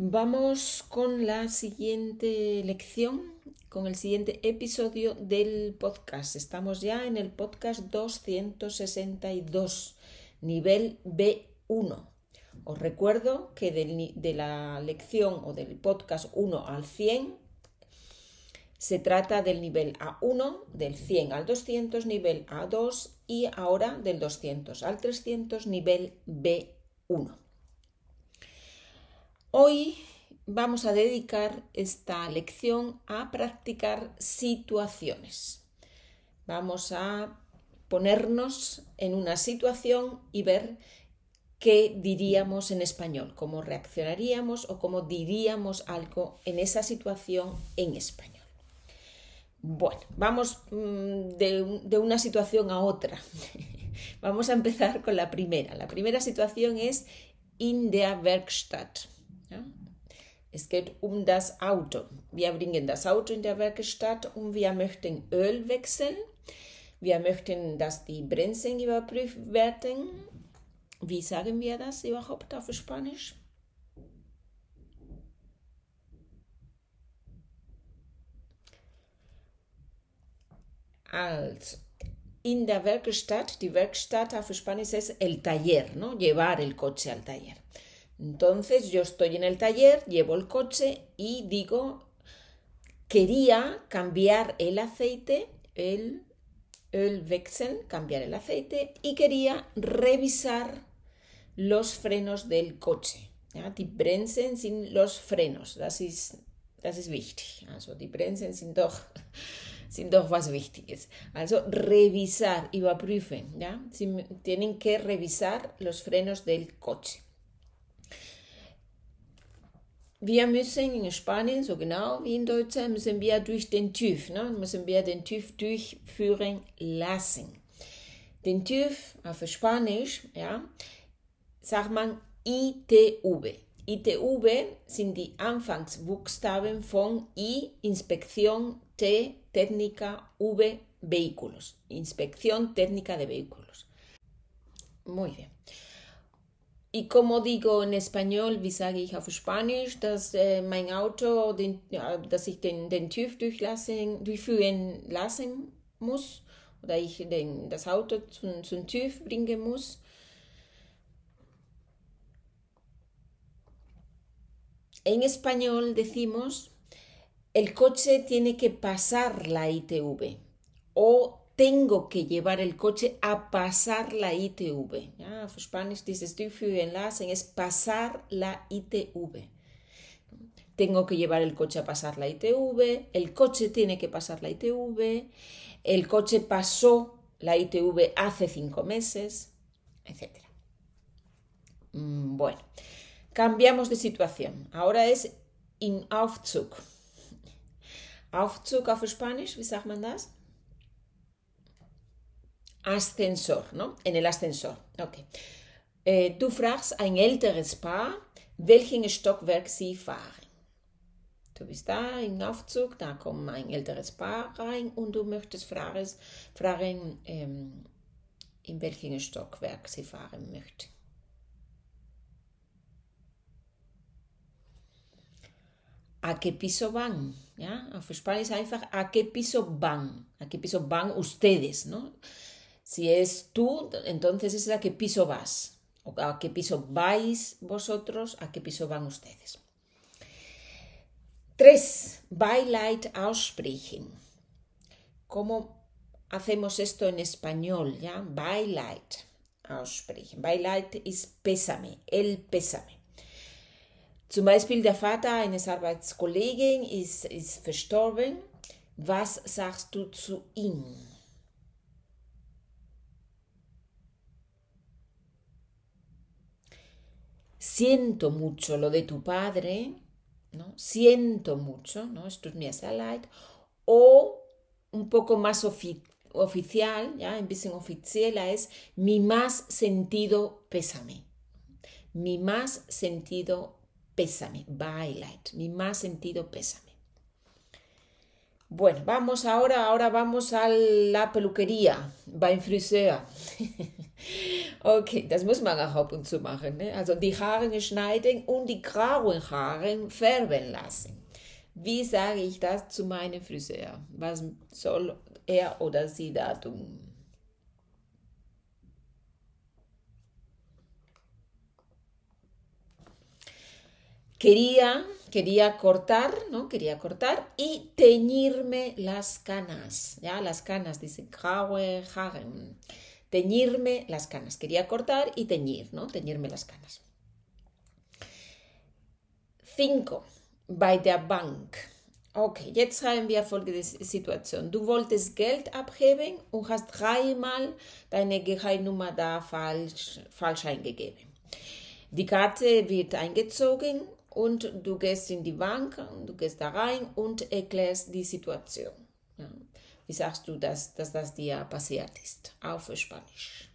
Vamos con la siguiente lección, con el siguiente episodio del podcast. Estamos ya en el podcast 262, nivel B1. Os recuerdo que de la lección o del podcast 1 al 100 se trata del nivel A1, del 100 al 200, nivel A2 y ahora del 200 al 300, nivel B1. Hoy vamos a dedicar esta lección a practicar situaciones. Vamos a ponernos en una situación y ver qué diríamos en español, cómo reaccionaríamos o cómo diríamos algo en esa situación en español. Bueno, vamos mm, de, una situación a otra. vamos a empezar con la primera. La primera situación es in der Werkstatt. Es geht um das Auto. Wir bringen das Auto in der Werkstatt und wir möchten Öl wechseln. Wir möchten, dass die Bremsen überprüft werden. Wie sagen wir das überhaupt auf Spanisch? Also, in der Werkstatt, die Werkstatt auf Spanisch es el taller, ¿no? Llevar el coche al taller. Entonces yo estoy en el taller, llevo el coche y digo, quería cambiar el aceite, el, el Wechsel, cambiar el aceite y quería revisar los frenos del coche. Ja, die Bremsen sind los frenos. Das ist, das ist wichtig. Also die Bremsen sind doch sind doch was Wichtiges. Also revisar, überprüfen, ¿ya? Tienen que revisar los frenos del coche. Wir müssen in Spanien, so genau wie in Deutschland, müssen wir durch den TÜV, ne? müssen wir den TÜV durchführen lassen. Den TÜV auf Spanisch, ja, sagt man ITV. ITV sind die Anfangsbuchstaben von I, Inspektion, T, técnica, V, vehículos. Inspección técnica de vehículos. Muy bien. Y como digo en español, wie sage ich auf Spanisch, dass äh, mein Auto, den, ja, dass ich den, den TÜV durchlassen, durchführen lassen muss oder ich den, das Auto zum, zum TÜV bringen muss. En español decimos, el coche tiene que pasar la ITV o tengo que llevar el coche a pasar la ITV. Ja, auf Spanisch dieses durchführen lassen es pasar la ITV. Tengo que llevar el coche a pasar la ITV, el coche tiene que pasar la ITV, el coche pasó la ITV hace cinco meses, etc. Mm, bueno, Cambiamos de situación. Ahora es in Aufzug. Aufzug auf Spanisch, wie sagt man das? Ascensor, ¿no? En el ascensor. Okay. Äh, du fragst ein älteres Paar, welchen Stockwerk sie fahren. Du bist da im Aufzug, da kommt ein älteres Paar rein und du möchtest fragen, fragen ähm, in welchen Stockwerk sie fahren möchten. a qué piso van. ¿Ya? Auf Spanisch einfach a qué piso van, a qué piso van ustedes, ¿no? Si es tú, entonces es a qué piso vas, o a qué piso vais vosotros, a qué piso van ustedes. Tres, Beileid aussprechen. ¿Cómo hacemos esto en español? ¿Ya? Beileid aussprechen. Beileid es pésame, el pésame. Zum Beispiel der Vater eines Arbeitskollegen ist, ist verstorben. Was sagst du zu ihm? Siento mucho lo de tu padre, ¿no? Siento mucho, ¿no? Esto es mi leid. O un poco más ofi oficial, ya, en bisschen offizieller es mi más sentido pésame. Mi más sentido pésame, Beileid, mi más sentido pésame. Bueno, vamos ahora, ahora vamos a la peluquería, beim Friseur. Okay, das muss man auch ab und zu machen. Ne? Also die Haare schneiden und die grauen Haare färben lassen. Wie sage ich das zu meinem Friseur? Was soll er oder sie da tun? Quería, quería cortar, ¿no? Quería cortar y teñirme las canas, ¿ya? Las canas, dice graue Haare. Teñirme las canas. Quería cortar y teñir, ¿no? Teñirme las canas. 5 bei der Bank. Okay, jetzt haben wir folgende Situation. Du wolltest Geld abheben und hast dreimal deine Geheimnummer da falsch, falsch eingegeben. Die Karte wird eingezogen und du gehst in die Bank, du gehst da rein und erklärst die Situation. Ja. Wie sagst du, dass, dass das dir passiert ist? Auf Spanisch.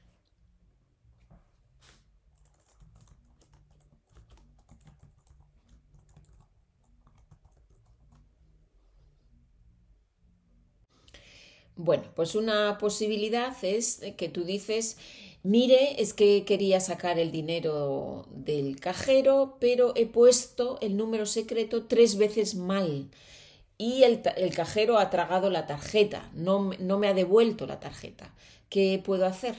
Bueno, pues una posibilidad es que tú dices, mire, es que quería sacar el dinero del cajero, pero he puesto el número secreto tres veces mal y el, cajero ha tragado la tarjeta, no, no me ha devuelto la tarjeta. ¿Qué puedo hacer?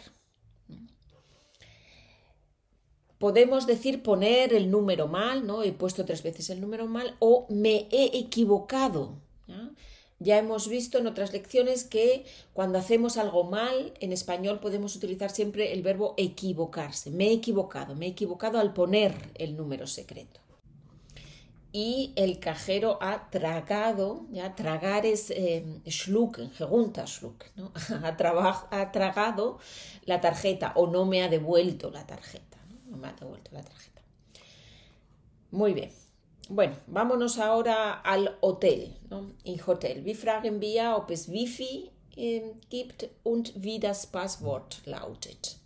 Podemos decir poner el número mal, ¿no? He puesto tres veces el número mal o me he equivocado. Ya hemos visto en otras lecciones que cuando hacemos algo mal, en español podemos utilizar siempre el verbo equivocarse. Me he equivocado, me he equivocado al poner el número secreto. Y el cajero ha tragado, ya tragar es eh, schluck, schluck, ¿no? ha, tragado la tarjeta o no me ha devuelto la tarjeta, ¿no? no me ha devuelto la tarjeta. Muy bien. Bueno, vámonos ahora al Hotel, ¿no? In Hotel. Wir fragen wir, ob es Wifi äh, gibt und wie das Passwort lautet.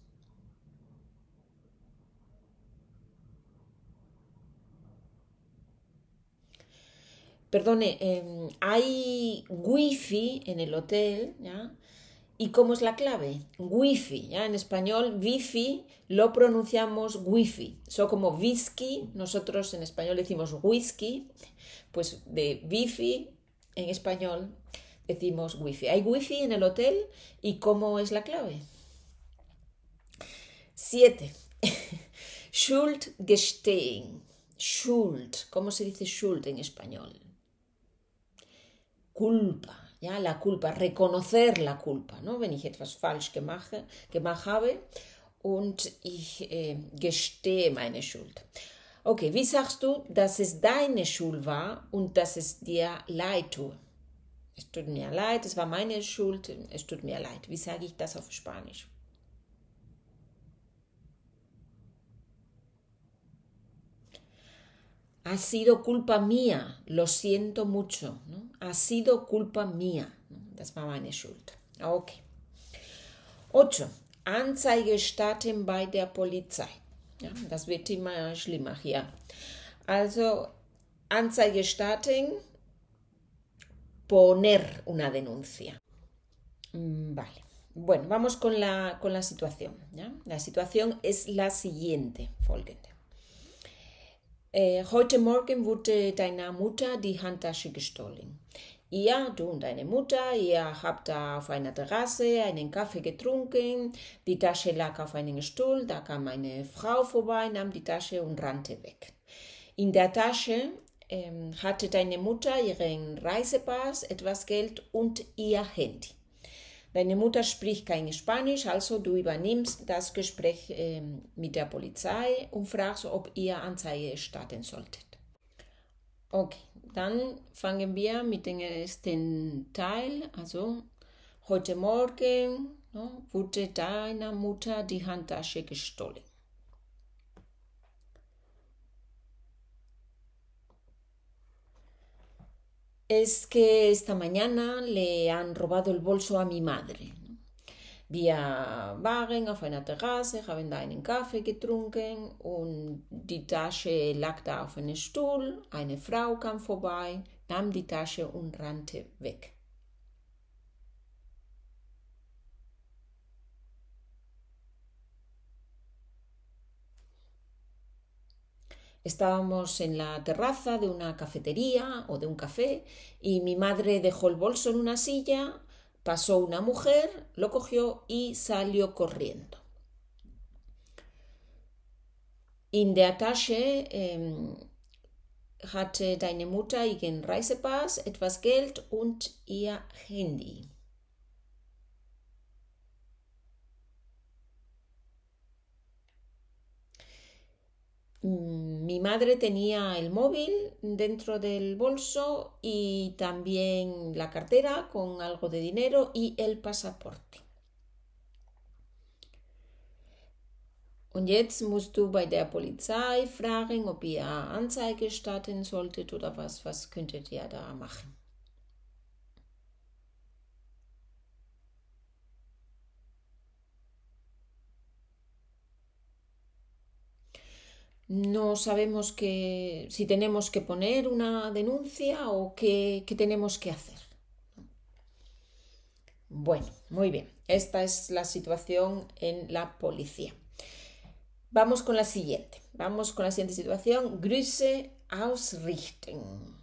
Perdone, eh, hay wifi en el hotel, ¿ya? ¿Y cómo es la clave? Wi-Fi, ¿ya? En español, Wi-Fi lo pronunciamos Wi-Fi. So como whisky, nosotros en español decimos whisky, pues de Wi-Fi en español decimos Wi-Fi. Hay Wi-Fi en el hotel y ¿cómo es la clave? Siete. Schuld gestehen. Schuld. ¿Cómo se dice Schuld en español? Culpa ja, la culpa, reconocer la culpa, ¿no? wenn ich etwas falsch gemacht, gemacht habe und ich äh, gestehe meine Schuld. Okay, wie sagst du, dass es deine Schuld war und dass es dir leid tut? Es tut mir leid, es war meine Schuld, es tut mir leid. Wie sage ich das auf Spanisch? Ha sido culpa mía, lo siento mucho, ¿no? ha sido culpa mía. Das war meine Schuld. Okay. 8. Anzeige starten bei der Polizei. Ja, das wird immer schlimmer hier. Also, Anzeige starten, poner una denuncia. Mm, vale. Bueno, vamos con la, con la situación. ¿ya? La situación es la siguiente, folgende. Äh, heute Morgen wurde deiner Mutter die Handtasche gestohlen. Ihr, du und deine Mutter, ihr habt da auf einer Terrasse einen Kaffee getrunken, die Tasche lag auf einem Stuhl, da kam eine Frau vorbei, nahm die Tasche und rannte weg. In der Tasche ähm, hatte deine Mutter ihren Reisepass, etwas Geld und ihr Handy. Deine Mutter spricht kein Spanisch, also du übernimmst das Gespräch äh, mit der Polizei und fragst, ob ihr Anzeige starten solltet. Okay, dann fangen wir mit dem ersten Teil. Also, heute Morgen no, wurde deiner Mutter die Handtasche gestohlen. Es que esta mañana le han robado el bolso a mi madre. Wir waren auf einer Terrasse, haben einen Kaffee getrunken und die Tasche lag da auf einem Stuhl. Eine Frau kam vorbei, nahm die Tasche und rannte weg. Estábamos en la terraza de una cafetería o de un café y mi madre dejó el bolso en una silla, pasó una mujer, lo cogió y salió corriendo. In der Tasche ähm, hatte deine Mutter ihren Reisepass, etwas Geld und ihr Handy. Mi madre tenía el móvil dentro del bolso y también la cartera con algo de dinero y el pasaporte. Und jetzt musst du bei der Polizei fragen, ob ihr Anzeige starten solltet oder was, was könntet ihr da machen. No sabemos que, si tenemos que poner una denuncia o qué, qué tenemos que hacer. Bueno, muy bien. Esta es la situación en la policía. Vamos con la siguiente. Vamos con la siguiente situación. Grüße ausrichten.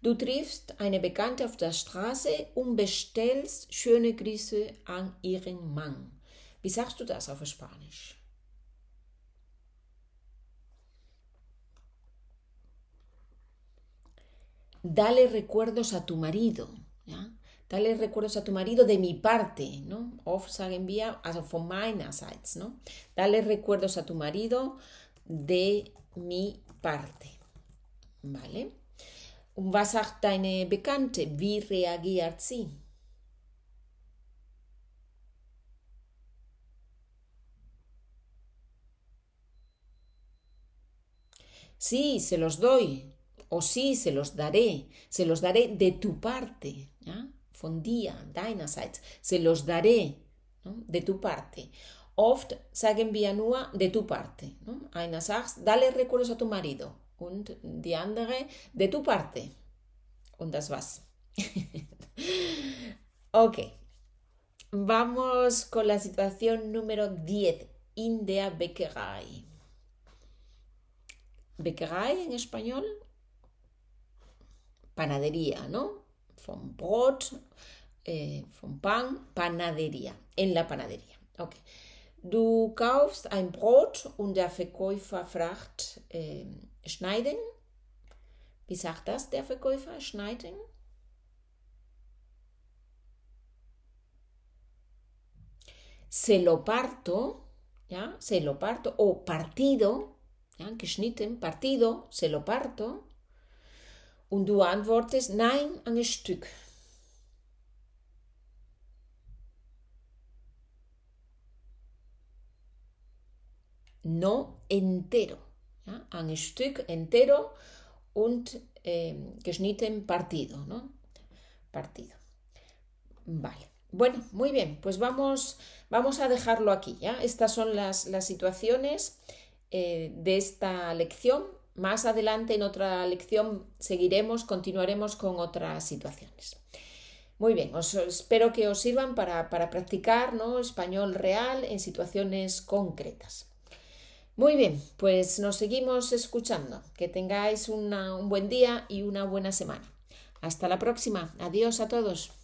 Du triffst eine Bekannte auf der Straße und bestellst schöne Grüße an ihren Mann. Wie sagst du das auf Spanisch? Dale recuerdos a tu marido, ¿ya? Dale recuerdos a tu marido de mi parte, ¿no? Of sagen wir, also von ¿no? Dale recuerdos a tu marido de mi parte, ¿vale? Und was sagt deine Bekannte? Wie reagiert sie? Sí, se los doy, o sí, se los daré, se los daré de tu parte, ¿ya? Von dir, deinerseits, se los daré de tu parte. Oft sagen wir nur de tu parte. ¿no? Sagt, dale recuerdos a tu marido und die andere de tu parte. Und das was. ok. Vamos con la situación número 10. In der. Bäckerei en español panadería, ¿no? Von Brot, eh, Pan, Panadería, en la panadería. Okay. Du kaufst ein Brot und der Verkäufer fragt, äh, schneiden? Wie sagt das der Verkäufer? Schneiden? Se lo parto, ja, se lo parto, o partido, ja, geschnitten, partido, se lo parto. Und du antwortest, nein, ein Stück. No entero. Ja? Ein Stück entero und eh, geschnitten partido, ¿no? Partido. Vale. Bueno, muy bien, pues vamos, vamos a dejarlo aquí, ¿ya? Estas son las, las situaciones eh, de esta lección. Más adelante en otra lección seguiremos, continuaremos con otras situaciones. Muy bien, os, espero que os sirvan para, practicar ¿no? español real en situaciones concretas. Muy bien, pues nos seguimos escuchando. Que tengáis un buen día y una buena semana. Hasta la próxima. Adiós a todos.